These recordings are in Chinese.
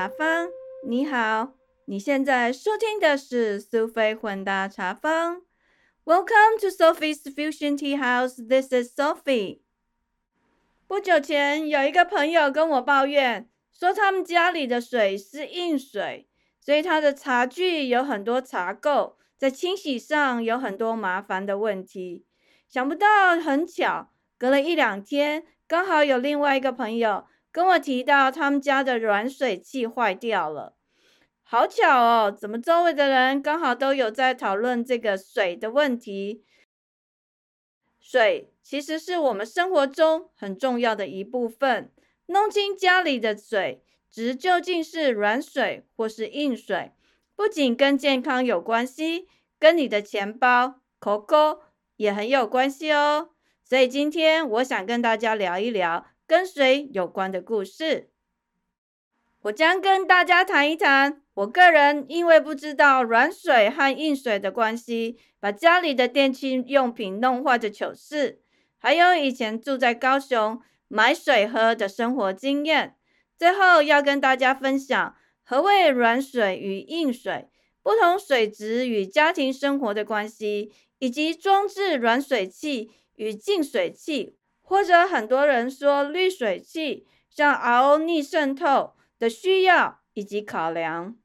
茶坊，你好，你现在收听的是苏菲混搭茶坊。Welcome to Sophie's Fusion Tea House. This is Sophie. 不久前，有一个朋友跟我抱怨，说他们家里的水是硬水，所以他的茶具有很多茶垢，在清洗上有很多麻烦的问题。想不到，很巧，隔了一两天，刚好有另外一个朋友。跟我提到他们家的软水器坏掉了，好巧哦！怎么周围的人刚好都有在讨论这个水的问题？水其实是我们生活中很重要的一部分。弄清家里的水质究竟是软水或是硬水，不仅跟健康有关系，跟你的钱包、口口也很有关系哦。所以今天我想跟大家聊一聊。跟水有关的故事，我将跟大家谈一谈。我个人因为不知道软水和硬水的关系，把家里的电器用品弄坏的糗事，还有以前住在高雄买水喝的生活经验。最后要跟大家分享何谓软水与硬水，不同水质与家庭生活的关系，以及装置软水器与净水器。或者很多人说滤水器像 RO 逆渗透的需要以及考量，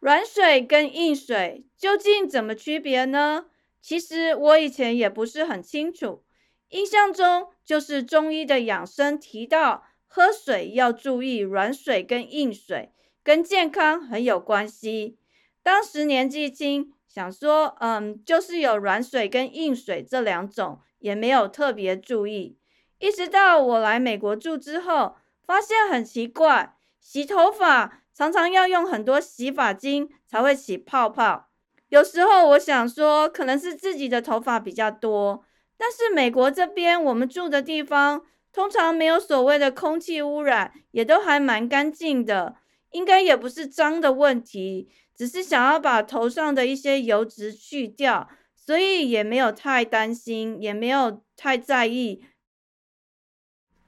软水跟硬水究竟怎么区别呢？其实我以前也不是很清楚，印象中就是中医的养生提到喝水要注意软水跟硬水，跟健康很有关系。当时年纪轻。想说，嗯，就是有软水跟硬水这两种，也没有特别注意。一直到我来美国住之后，发现很奇怪，洗头发常常要用很多洗发精才会起泡泡。有时候我想说，可能是自己的头发比较多，但是美国这边我们住的地方通常没有所谓的空气污染，也都还蛮干净的，应该也不是脏的问题。只是想要把头上的一些油脂去掉，所以也没有太担心，也没有太在意。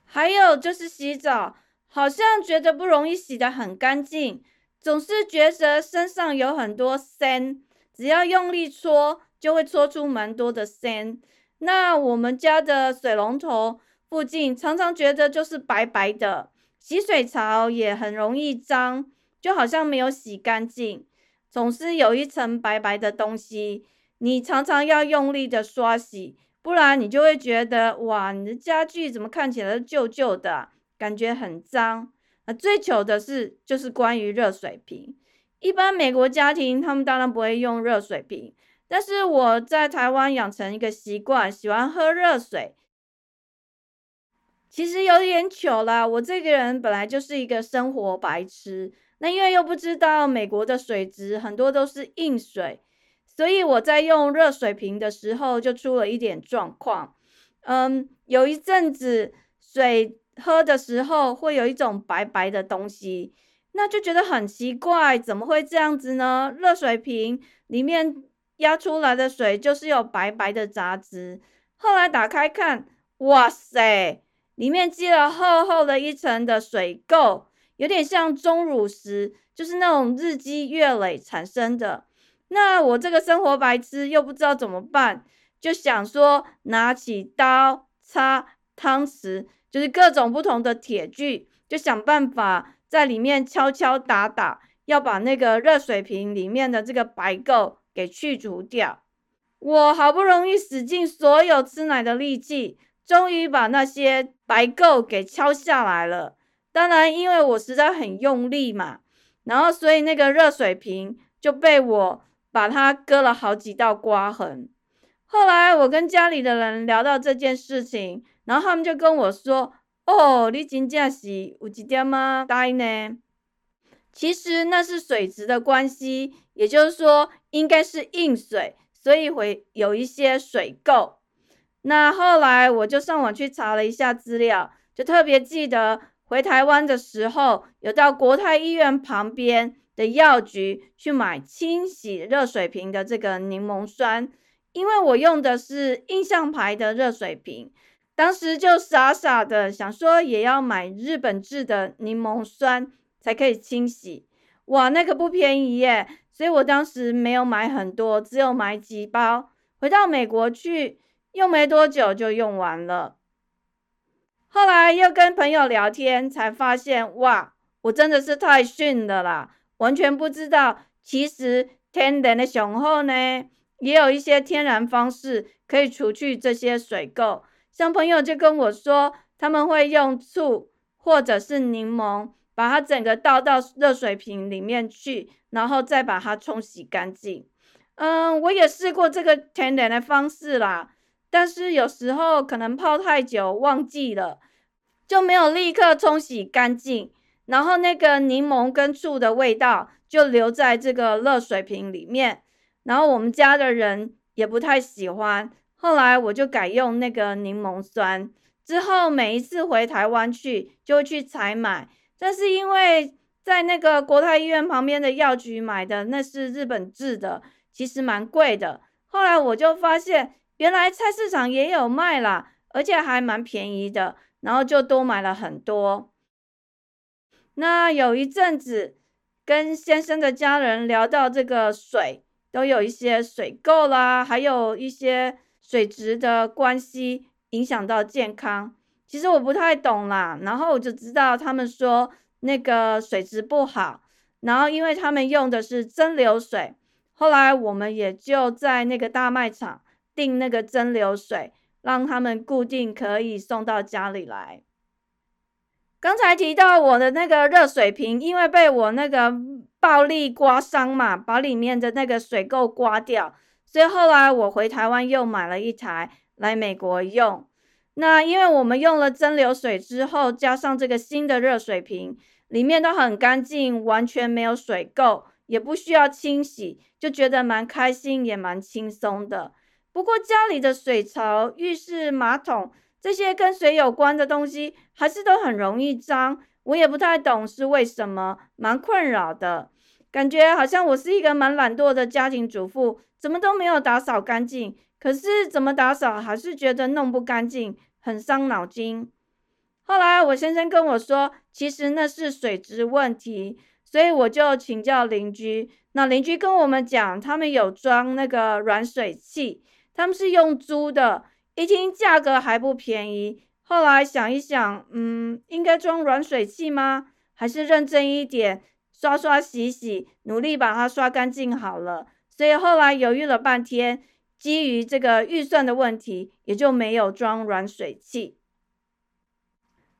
还有就是洗澡，好像觉得不容易洗得很干净，总是觉得身上有很多森，只要用力搓，就会搓出蛮多的森。那我们家的水龙头附近，常常觉得就是白白的，洗水槽也很容易脏，就好像没有洗干净。总是有一层白白的东西，你常常要用力的刷洗，不然你就会觉得哇，你的家具怎么看起来旧旧的，感觉很脏。啊，最糗的是就是关于热水瓶，一般美国家庭他们当然不会用热水瓶，但是我在台湾养成一个习惯，喜欢喝热水。其实有点糗啦，我这个人本来就是一个生活白痴。那因为又不知道美国的水质很多都是硬水，所以我在用热水瓶的时候就出了一点状况。嗯，有一阵子水喝的时候会有一种白白的东西，那就觉得很奇怪，怎么会这样子呢？热水瓶里面压出来的水就是有白白的杂质。后来打开看，哇塞，里面积了厚厚的一层的水垢。有点像钟乳石，就是那种日积月累产生的。那我这个生活白痴又不知道怎么办，就想说拿起刀、叉、汤匙，就是各种不同的铁具，就想办法在里面敲敲打打，要把那个热水瓶里面的这个白垢给去除掉。我好不容易使尽所有吃奶的力气，终于把那些白垢给敲下来了。当然，因为我实在很用力嘛，然后所以那个热水瓶就被我把它割了好几道刮痕。后来我跟家里的人聊到这件事情，然后他们就跟我说：“哦，你真正是有几点吗？呆呢？”其实那是水质的关系，也就是说应该是硬水，所以会有一些水垢。那后来我就上网去查了一下资料，就特别记得。回台湾的时候，有到国泰医院旁边的药局去买清洗热水瓶的这个柠檬酸，因为我用的是印象牌的热水瓶，当时就傻傻的想说，也要买日本制的柠檬酸才可以清洗。哇，那个不便宜耶！所以我当时没有买很多，只有买几包。回到美国去，用没多久就用完了。后来又跟朋友聊天，才发现哇，我真的是太逊了啦！完全不知道，其实天然的雄厚呢，也有一些天然方式可以除去这些水垢。像朋友就跟我说，他们会用醋或者是柠檬，把它整个倒到热水瓶里面去，然后再把它冲洗干净。嗯，我也试过这个天然的方式啦，但是有时候可能泡太久忘记了，就没有立刻冲洗干净，然后那个柠檬跟醋的味道就留在这个热水瓶里面，然后我们家的人也不太喜欢。后来我就改用那个柠檬酸，之后每一次回台湾去就会去采买，但是因为在那个国泰医院旁边的药局买的那是日本制的，其实蛮贵的。后来我就发现原来菜市场也有卖啦，而且还蛮便宜的，然后就多买了很多。那有一阵子跟先生的家人聊到这个水，都有一些水垢啦，还有一些。水质的关系影响到健康，其实我不太懂啦。然后我就知道他们说那个水质不好，然后因为他们用的是蒸馏水，后来我们也就在那个大卖场订那个蒸馏水，让他们固定可以送到家里来。刚才提到我的那个热水瓶，因为被我那个暴力刮伤嘛，把里面的那个水垢刮掉。所以后来我回台湾又买了一台来美国用。那因为我们用了蒸馏水之后，加上这个新的热水瓶，里面都很干净，完全没有水垢，也不需要清洗，就觉得蛮开心，也蛮轻松的。不过家里的水槽、浴室、马桶这些跟水有关的东西，还是都很容易脏。我也不太懂是为什么，蛮困扰的。感觉好像我是一个蛮懒惰的家庭主妇。怎么都没有打扫干净，可是怎么打扫还是觉得弄不干净，很伤脑筋。后来我先生跟我说，其实那是水质问题，所以我就请教邻居。那邻居跟我们讲，他们有装那个软水器，他们是用租的，一听价格还不便宜。后来想一想，嗯，应该装软水器吗？还是认真一点，刷刷洗洗，努力把它刷干净好了。所以后来犹豫了半天，基于这个预算的问题，也就没有装软水器。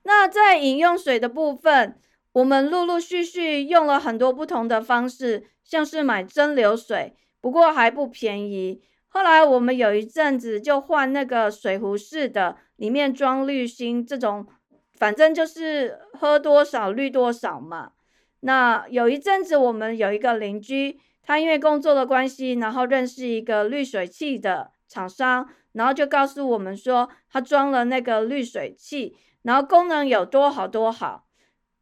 那在饮用水的部分，我们陆陆续续用了很多不同的方式，像是买蒸馏水，不过还不便宜。后来我们有一阵子就换那个水壶式的，里面装滤芯，这种反正就是喝多少滤多少嘛。那有一阵子我们有一个邻居。他因为工作的关系，然后认识一个滤水器的厂商，然后就告诉我们说，他装了那个滤水器，然后功能有多好多好。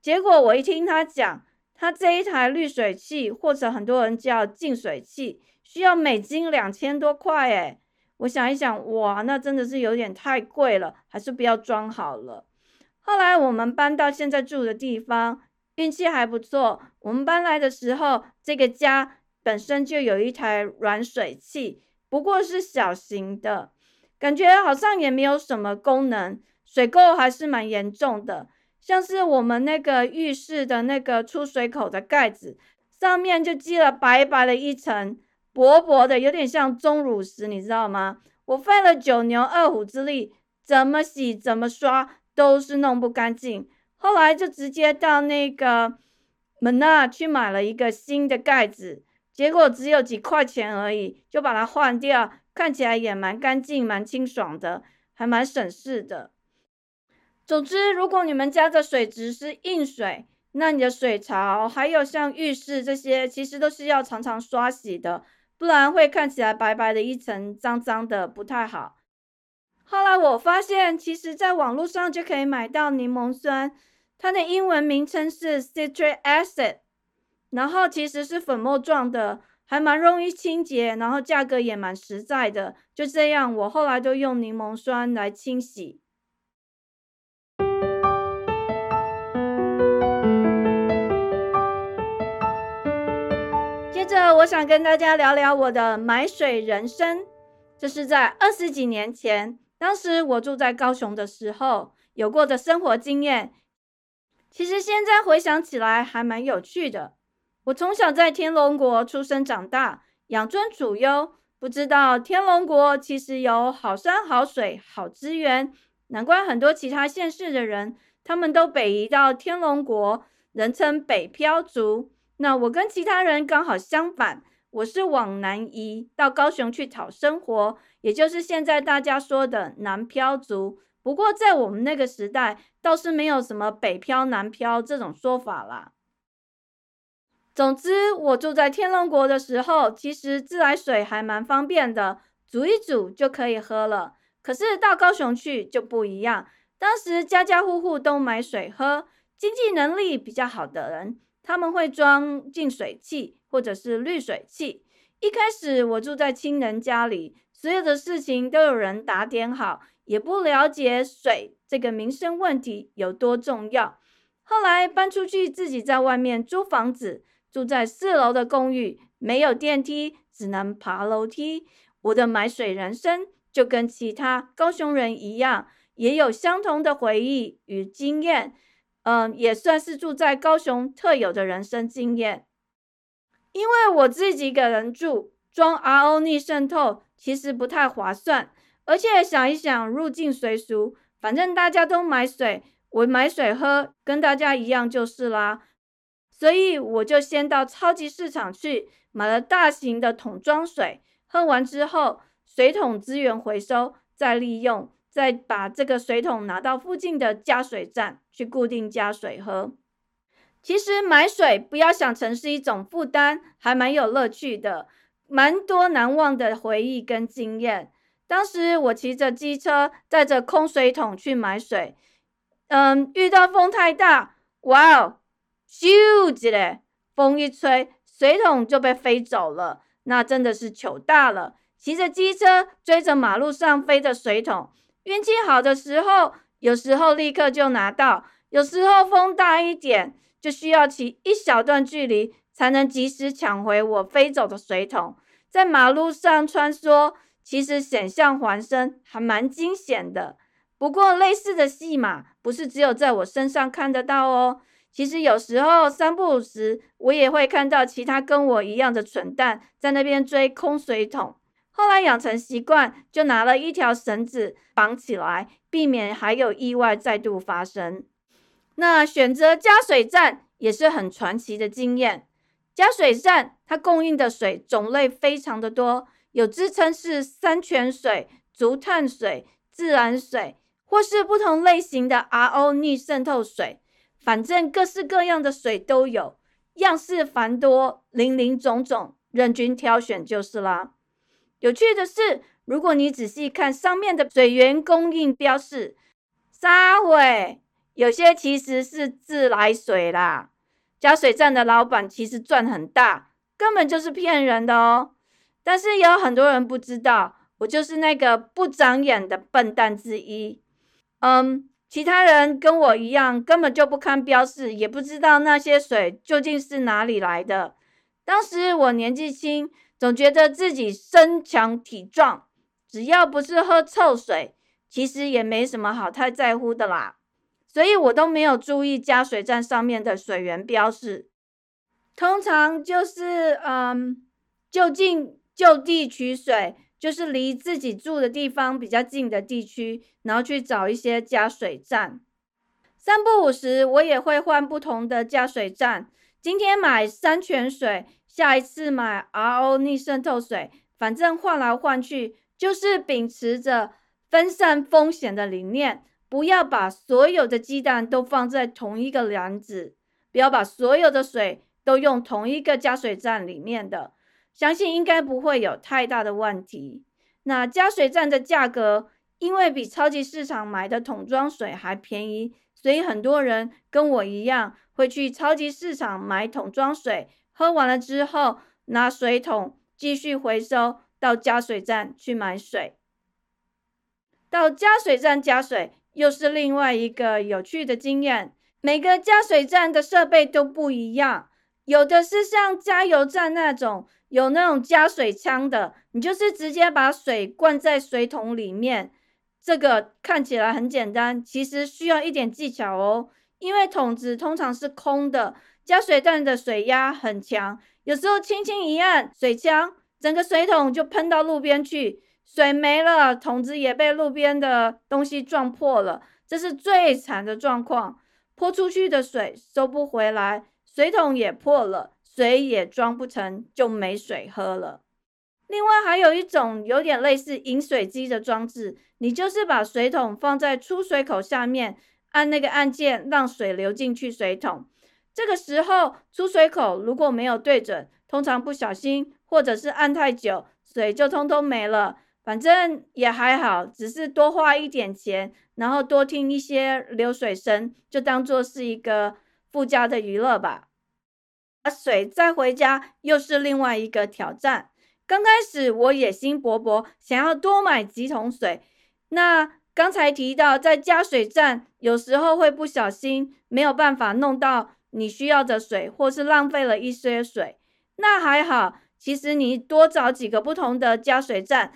结果我一听他讲，他这一台滤水器，或者很多人叫净水器，需要美金两千多块诶。我想一想，哇，那真的是有点太贵了，还是不要装好了。后来我们搬到现在住的地方，运气还不错。我们搬来的时候，这个家。本身就有一台软水器，不过是小型的，感觉好像也没有什么功能，水垢还是蛮严重的。像是我们那个浴室的那个出水口的盖子，上面就积了白白的一层，薄薄的，有点像钟乳石，你知道吗？我费了九牛二虎之力，怎么洗怎么刷都是弄不干净。后来就直接到那个门那去买了一个新的盖子。结果只有几块钱而已，就把它换掉，看起来也蛮干净、蛮清爽的，还蛮省事的。总之，如果你们家的水质是硬水，那你的水槽还有像浴室这些，其实都是要常常刷洗的，不然会看起来白白的一层、脏脏的，不太好。后来我发现，其实在网络上就可以买到柠檬酸，它的英文名称是 citric acid。然后其实是粉末状的，还蛮容易清洁，然后价格也蛮实在的。就这样，我后来都用柠檬酸来清洗。着，我想跟大家聊聊我的买水人生。这是在二十几年前，当时我住在高雄的时候有过的生活经验。其实现在回想起来还蛮有趣的。我从小在天龙国出生长大，养尊处优，不知道天龙国其实有好山好水好资源，难怪很多其他县市的人他们都北移到天龙国，人称北漂族。那我跟其他人刚好相反。我是往南移到高雄去讨生活，也就是现在大家说的南漂族。不过在我们那个时代，倒是没有什么北漂、南漂这种说法啦。总之，我住在天龙国的时候，其实自来水还蛮方便的，煮一煮就可以喝了。可是到高雄去就不一样，当时家家户户都买水喝，经济能力比较好的人，他们会装净水器。或者是滤水器。一开始我住在亲人家里，所有的事情都有人打点好，也不了解水这个民生问题有多重要。后来搬出去，自己在外面租房子，住在四楼的公寓，没有电梯，只能爬楼梯。我的买水人生就跟其他高雄人一样，也有相同的回忆与经验。嗯，也算是住在高雄特有的人生经验。因为我自己一个人住，装 RO 逆渗透其实不太划算，而且想一想入境随俗，反正大家都买水，我买水喝跟大家一样就是啦。所以我就先到超级市场去买了大型的桶装水，喝完之后水桶资源回收再利用，再把这个水桶拿到附近的加水站去固定加水喝。其实买水不要想成是一种负担，还蛮有乐趣的，蛮多难忘的回忆跟经验。当时我骑着机车，带着空水桶去买水，嗯，遇到风太大，哇哦，咻一嘞，风一吹，水桶就被飞走了，那真的是糗大了。骑着机车追着马路上飞的水桶，运气好的时候，有时候立刻就拿到，有时候风大一点。就需要骑一小段距离才能及时抢回我飞走的水桶，在马路上穿梭，其实险象环生，还蛮惊险的。不过类似的戏码不是只有在我身上看得到哦，其实有时候三不五时，我也会看到其他跟我一样的蠢蛋在那边追空水桶。后来养成习惯，就拿了一条绳子绑起来，避免还有意外再度发生。那选择加水站也是很传奇的经验。加水站它供应的水种类非常的多，有支撑是山泉水、竹炭水、自然水，或是不同类型的 RO 逆渗透水，反正各式各样的水都有，样式繁多，林林总总，任君挑选就是啦。有趣的是，如果你仔细看上面的水源供应标示，沙会。有些其实是自来水啦，加水站的老板其实赚很大，根本就是骗人的哦。但是有很多人不知道，我就是那个不长眼的笨蛋之一。嗯，其他人跟我一样，根本就不看标示，也不知道那些水究竟是哪里来的。当时我年纪轻，总觉得自己身强体壮，只要不是喝臭水，其实也没什么好太在乎的啦。所以我都没有注意加水站上面的水源标示，通常就是嗯就近就地取水，就是离自己住的地方比较近的地区，然后去找一些加水站。三不五时，我也会换不同的加水站，今天买山泉水，下一次买 RO 逆渗透水，反正换来换去，就是秉持着分散风险的理念。不要把所有的鸡蛋都放在同一个篮子，不要把所有的水都用同一个加水站里面的，相信应该不会有太大的问题。那加水站的价格，因为比超级市场买的桶装水还便宜，所以很多人跟我一样会去超级市场买桶装水，喝完了之后拿水桶继续回收到加水站去买水，到加水站加水。又是另外一个有趣的经验。每个加水站的设备都不一样，有的是像加油站那种有那种加水枪的，你就是直接把水灌在水桶里面。这个看起来很简单，其实需要一点技巧哦。因为桶子通常是空的，加水站的水压很强，有时候轻轻一按水枪，整个水桶就喷到路边去，水没了，桶子也被路边的东西撞破了，这是最惨的状况。泼出去的水收不回来，水桶也破了，水也装不成，就没水喝了。另外还有一种有点类似饮水机的装置，你就是把水桶放在出水口下面，按那个按键让水流进去水桶。这个时候出水口如果没有对准，通常不小心或者是按太久，水就通通没了。反正也还好，只是多花一点钱，然后多听一些流水声，就当做是一个附加的娱乐吧。把水再回家又是另外一个挑战。刚开始我野心勃勃，想要多买几桶水。那刚才提到在加水站，有时候会不小心没有办法弄到你需要的水，或是浪费了一些水。那还好，其实你多找几个不同的加水站。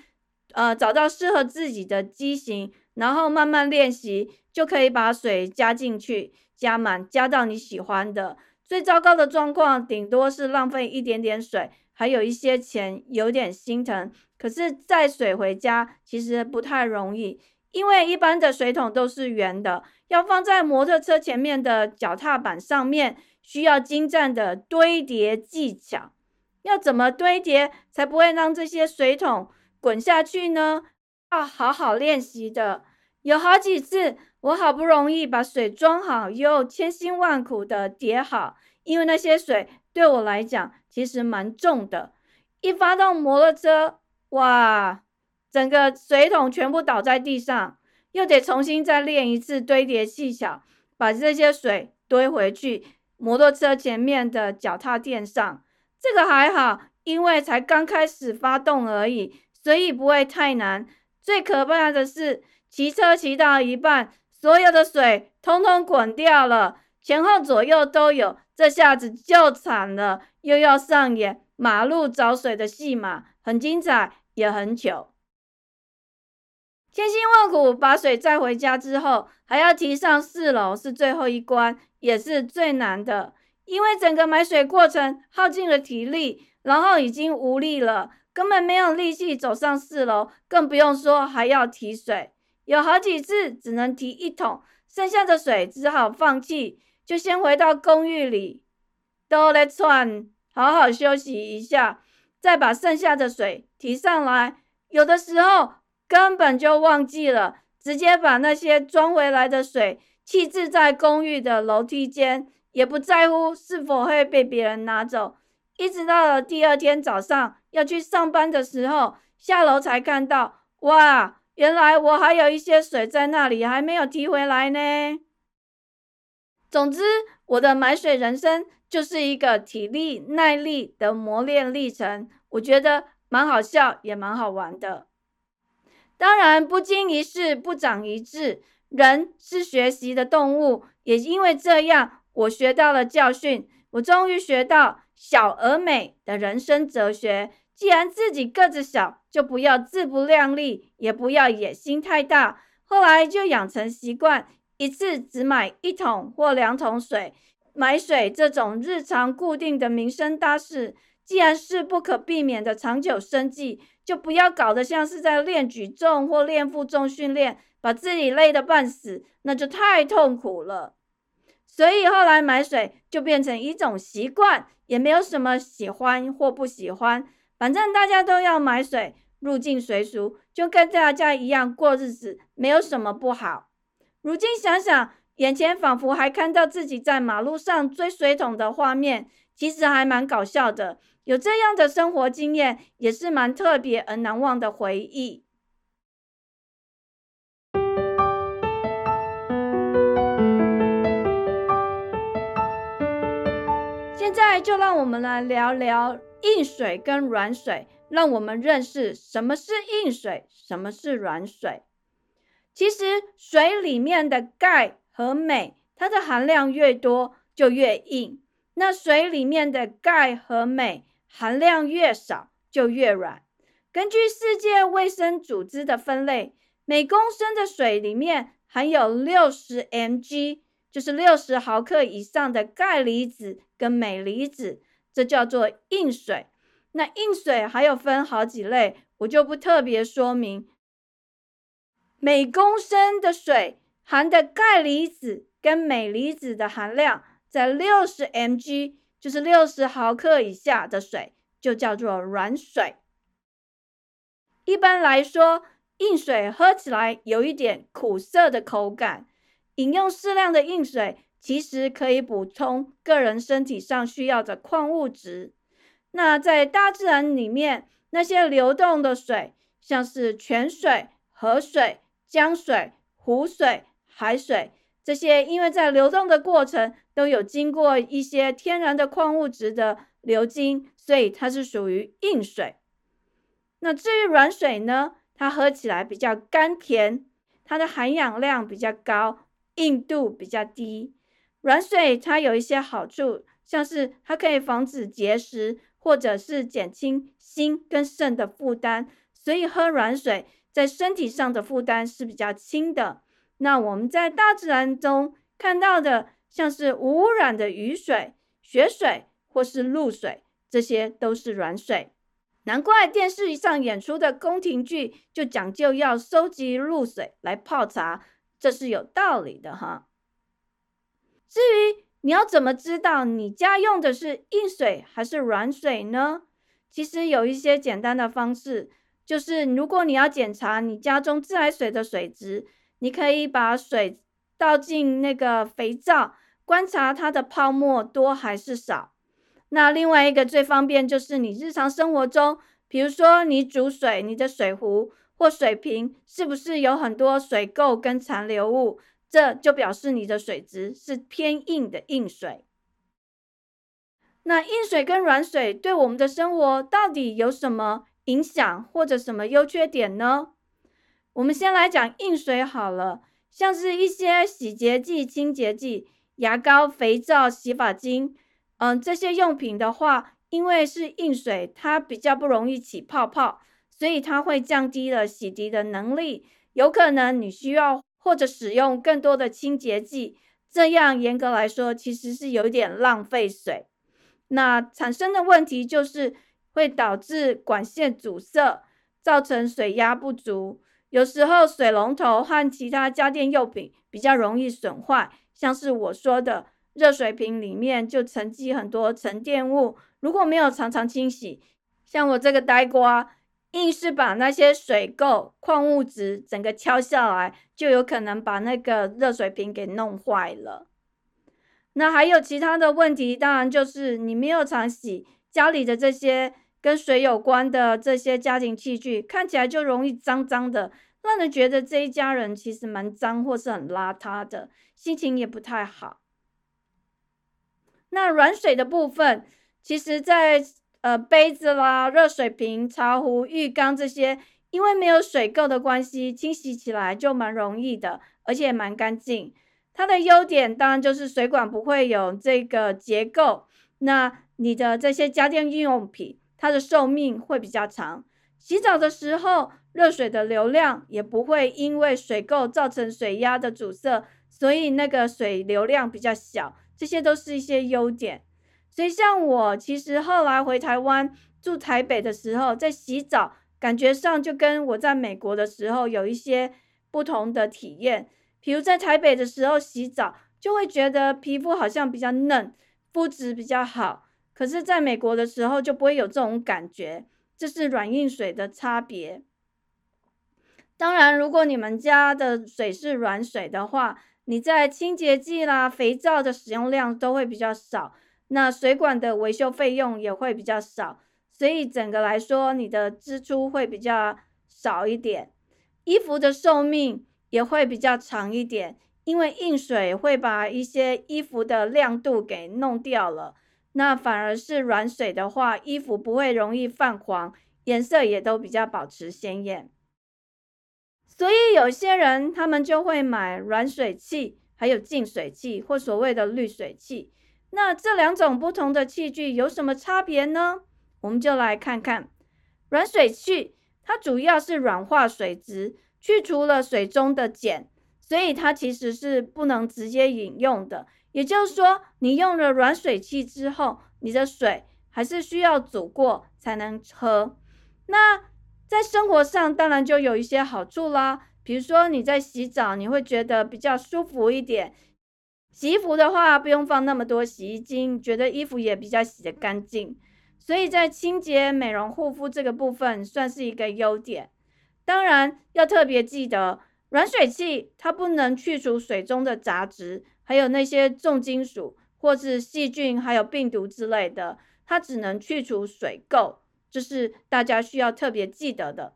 呃，找到适合自己的机型，然后慢慢练习，就可以把水加进去，加满，加到你喜欢的。最糟糕的状况，顶多是浪费一点点水，还有一些钱，有点心疼。可是载水回家其实不太容易，因为一般的水桶都是圆的，要放在摩托车前面的脚踏板上面，需要精湛的堆叠技巧。要怎么堆叠，才不会让这些水桶？滚下去呢，要好好练习的。有好几次，我好不容易把水装好，又千辛万苦的叠好，因为那些水对我来讲其实蛮重的。一发动摩托车，哇，整个水桶全部倒在地上，又得重新再练一次堆叠技巧，把这些水堆回去摩托车前面的脚踏垫上。这个还好，因为才刚开始发动而已。所以不会太难。最可怕的是，骑车骑到一半，所有的水通通滚掉了，前后左右都有，这下子就惨了，又要上演马路找水的戏码，很精彩，也很糗。千辛万苦把水载回家之后，还要提上四楼，是最后一关，也是最难的，因为整个买水过程耗尽了体力，然后已经无力了。根本没有力气走上四楼，更不用说还要提水。有好几次只能提一桶，剩下的水只好放弃，就先回到公寓里，都来喘，好好休息一下，再把剩下的水提上来。有的时候根本就忘记了，直接把那些装回来的水弃置在公寓的楼梯间，也不在乎是否会被别人拿走。一直到了第二天早上要去上班的时候，下楼才看到，哇，原来我还有一些水在那里，还没有提回来呢。总之，我的买水人生就是一个体力耐力的磨练历程，我觉得蛮好笑，也蛮好玩的。当然，不经一事不长一智，人是学习的动物，也因为这样，我学到了教训，我终于学到。小而美的人生哲学：既然自己个子小，就不要自不量力，也不要野心太大。后来就养成习惯，一次只买一桶或两桶水。买水这种日常固定的民生大事，既然是不可避免的长久生计，就不要搞得像是在练举重或练负重训练，把自己累得半死，那就太痛苦了。所以后来买水就变成一种习惯。也没有什么喜欢或不喜欢，反正大家都要买水，入境随俗，就跟大家一样过日子，没有什么不好。如今想想，眼前仿佛还看到自己在马路上追水桶的画面，其实还蛮搞笑的。有这样的生活经验，也是蛮特别而难忘的回忆。现在就让我们来聊聊硬水跟软水，让我们认识什么是硬水，什么是软水。其实水里面的钙和镁，它的含量越多就越硬。那水里面的钙和镁含量越少，就越软。根据世界卫生组织的分类，每公升的水里面含有六十 mg，就是六十毫克以上的钙离子跟镁离子，这叫做硬水。那硬水还有分好几类，我就不特别说明。每公升的水含的钙离子跟镁离子的含量在六十 mg，就是六十毫克以下的水，就叫做软水。一般来说，硬水喝起来有一点苦涩的口感。饮用适量的硬水，其实可以补充个人身体上需要的矿物质。那在大自然里面，那些流动的水，像是泉水、河水、江水、湖水、海水，这些因为在流动的过程都有经过一些天然的矿物质的流经，所以它是属于硬水。那至于软水呢？它喝起来比较甘甜，它的含氧量比较高，硬度比较低。软水它有一些好处，像是它可以防止结石，或者是减轻心跟肾的负担，所以喝软水在身体上的负担是比较轻的。那我们在大自然中看到的，像是无污染的雨水、雪水或是露水，这些都是软水。难怪电视上演出的宫廷剧就讲究要收集露水来泡茶，这是有道理的哈。至于你要怎么知道你家用的是硬水还是软水呢？其实有一些简单的方式，就是如果你要检查你家中自来水的水质，你可以把水倒进那个肥皂，观察它的泡沫多还是少。那另外一个最方便就是你日常生活中，比如说你煮水，你的水壶或水瓶是不是有很多水垢跟残留物？这就表示你的水质是偏硬的硬水。那硬水跟软水对我们的生活到底有什么影响或者什么优缺点呢？我们先来讲硬水好了，像是一些洗洁剂、清洁剂、牙膏、肥皂、洗发精。嗯，这些用品的话，因为是硬水，它比较不容易起泡泡，所以它会降低了洗涤的能力。有可能你需要或者使用更多的清洁剂，这样严格来说其实是有点浪费水。那产生的问题就是会导致管线阻塞，造成水压不足。有时候水龙头和其他家电用品比较容易损坏，像是我说的。热水瓶里面就沉积很多沉淀物，如果没有常常清洗，像我这个呆瓜，硬是把那些水垢、矿物质整个敲下来，就有可能把那个热水瓶给弄坏了。那还有其他的问题，当然就是你没有常洗家里的这些跟水有关的这些家庭器具，看起来就容易脏脏的，让人觉得这一家人其实蛮脏或是很邋遢的，心情也不太好。那软水的部分，其实，在呃杯子啦、热水瓶、茶壶、浴缸这些，因为没有水垢的关系，清洗起来就蛮容易的，而且蛮干净。它的优点当然就是水管不会有这个结构。那你的这些家电应用品，它的寿命会比较长。洗澡的时候，热水的流量也不会因为水垢造成水压的阻塞，所以那个水流量比较小。这些都是一些优点，所以像我其实后来回台湾住台北的时候，在洗澡感觉上就跟我在美国的时候有一些不同的体验。比如在台北的时候洗澡，就会觉得皮肤好像比较嫩，肤质比较好；可是在美国的时候就不会有这种感觉，这是软硬水的差别。当然，如果你们家的水是软水的话，你在清洁剂啦、肥皂的使用量都会比较少，那水管的维修费用也会比较少，所以整个来说，你的支出会比较少一点。衣服的寿命也会比较长一点，因为硬水会把一些衣服的亮度给弄掉了，那反而是软水的话，衣服不会容易泛黄，颜色也都比较保持鲜艳。所以有些人他们就会买软水器，还有净水器或所谓的滤水器。那这两种不同的器具有什么差别呢？我们就来看看软水器，它主要是软化水质，去除了水中的碱，所以它其实是不能直接饮用的。也就是说，你用了软水器之后，你的水还是需要煮过才能喝。那在生活上当然就有一些好处啦，比如说你在洗澡，你会觉得比较舒服一点。洗衣服的话，不用放那么多洗衣精，觉得衣服也比较洗得干净。所以在清洁、美容、护肤这个部分，算是一个优点。当然要特别记得，软水器它不能去除水中的杂质，还有那些重金属或是细菌，还有病毒之类的，它只能去除水垢。这是大家需要特别记得的。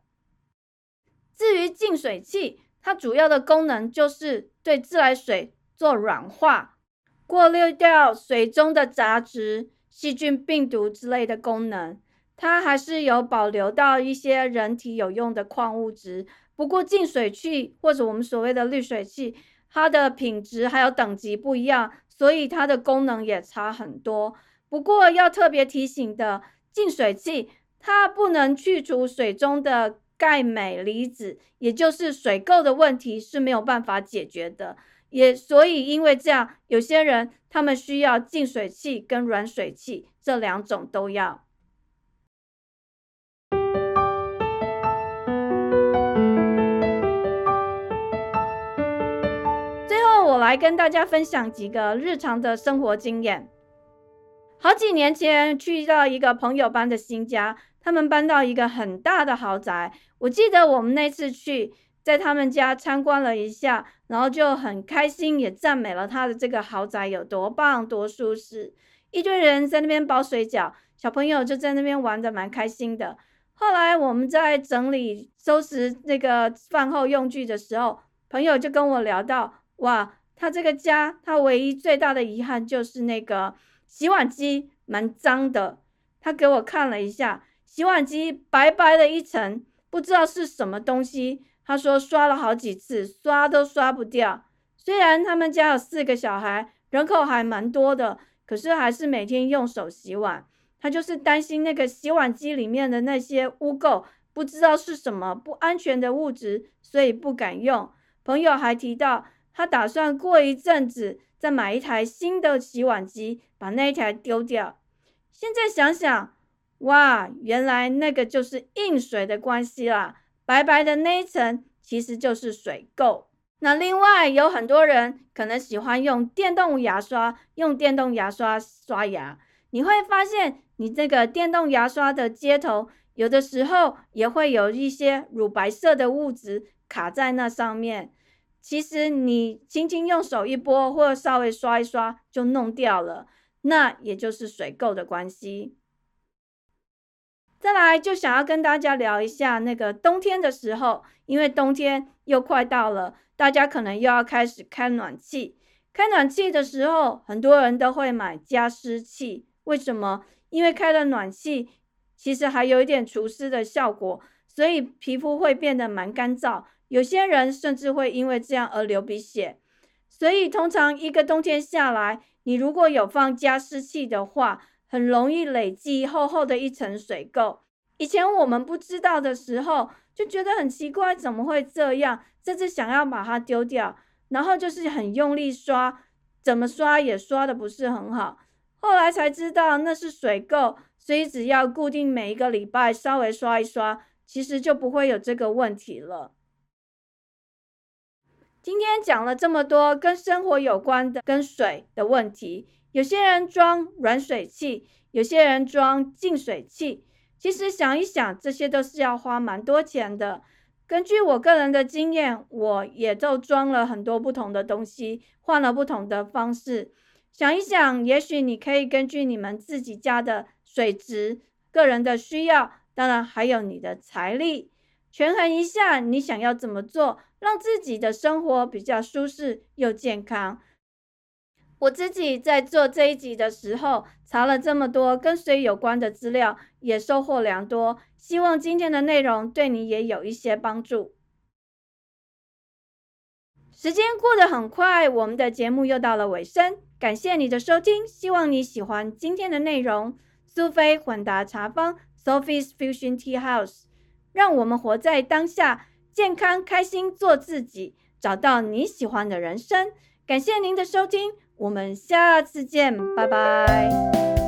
至于净水器，它主要的功能就是对自来水做软化，过滤掉水中的杂质、细菌、病毒之类的功能。它还是有保留到一些人体有用的矿物质。不过净水器或者我们所谓的滤水器，它的品质还有等级不一样，所以它的功能也差很多。不过要特别提醒的，净水器。它不能去除水中的钙镁离子，也就是水垢的问题是没有办法解决的。也所以因为这样，有些人他们需要净水器跟软水器这两种都要。来跟大家分享几个日常的生活经验。好几年前去到一个朋友搬的新家。他们搬到一个很大的豪宅，我记得我们那次去，在他们家参观了一下，然后就很开心，也赞美了他的这个豪宅有多棒、多舒适。一堆人在那边包水饺，小朋友就在那边玩的蛮开心的。后来我们在整理、收拾那个饭后用具的时候，朋友就跟我聊到，哇，他这个家，他唯一最大的遗憾就是那个洗碗机蛮脏的。他给我看了一下。洗碗机白白的一层，不知道是什么东西。他说刷了好几次，刷都刷不掉。虽然他们家有四个小孩，人口还蛮多的，可是还是每天用手洗碗。他就是担心那个洗碗机里面的那些污垢，不知道是什么不安全的物质，所以不敢用。朋友还提到，他打算过一阵子再买一台新的洗碗机，把那一台丢掉。现在想想。哇，原来那个就是硬水的关系啦，白白的那一层其实就是水垢。那另外有很多人可能喜欢用电动牙刷，用电动牙刷刷牙，你会发现你这个电动牙刷的接头有的时候也会有一些乳白色的物质卡在那上面。其实你轻轻用手一拨，或稍微刷一刷就弄掉了，那也就是水垢的关系。再来就想要跟大家聊一下那个冬天的时候，因为冬天又快到了，大家可能又要开始开暖气。开暖气的时候，很多人都会买加湿器。为什么？因为开了暖气，其实还有一点除湿的效果，所以皮肤会变得蛮干燥。有些人甚至会因为这样而流鼻血。所以通常一个冬天下来，你如果有放加湿器的话，很容易累积厚厚的一层水垢。以前我们不知道的时候，就觉得很奇怪，怎么会这样？甚至想要把它丢掉，然后就是很用力刷，怎么刷也刷的不是很好。后来才知道那是水垢，所以只要固定每一个礼拜稍微刷一刷，其实就不会有这个问题了。今天讲了这么多跟生活有关的、跟水的问题。有些人装软水器，有些人装净水器。其实想一想，这些都是要花蛮多钱的。根据我个人的经验，我也都装了很多不同的东西，换了不同的方式。想一想，也许你可以根据你们自己家的水质、个人的需要，当然还有你的财力，权衡一下你想要怎么做，让自己的生活比较舒适又健康。我自己在做这一集的时候，查了这么多跟水有关的资料，也收获良多。希望今天的内容对你也有一些帮助。时间过得很快，我们的节目又到了尾声。感谢你的收听，希望你喜欢今天的内容。苏菲混搭茶坊 （Sophie's Fusion Tea House），让我们活在当下，健康开心做自己，找到你喜欢的人生。感谢您的收听，我们下次见，拜拜。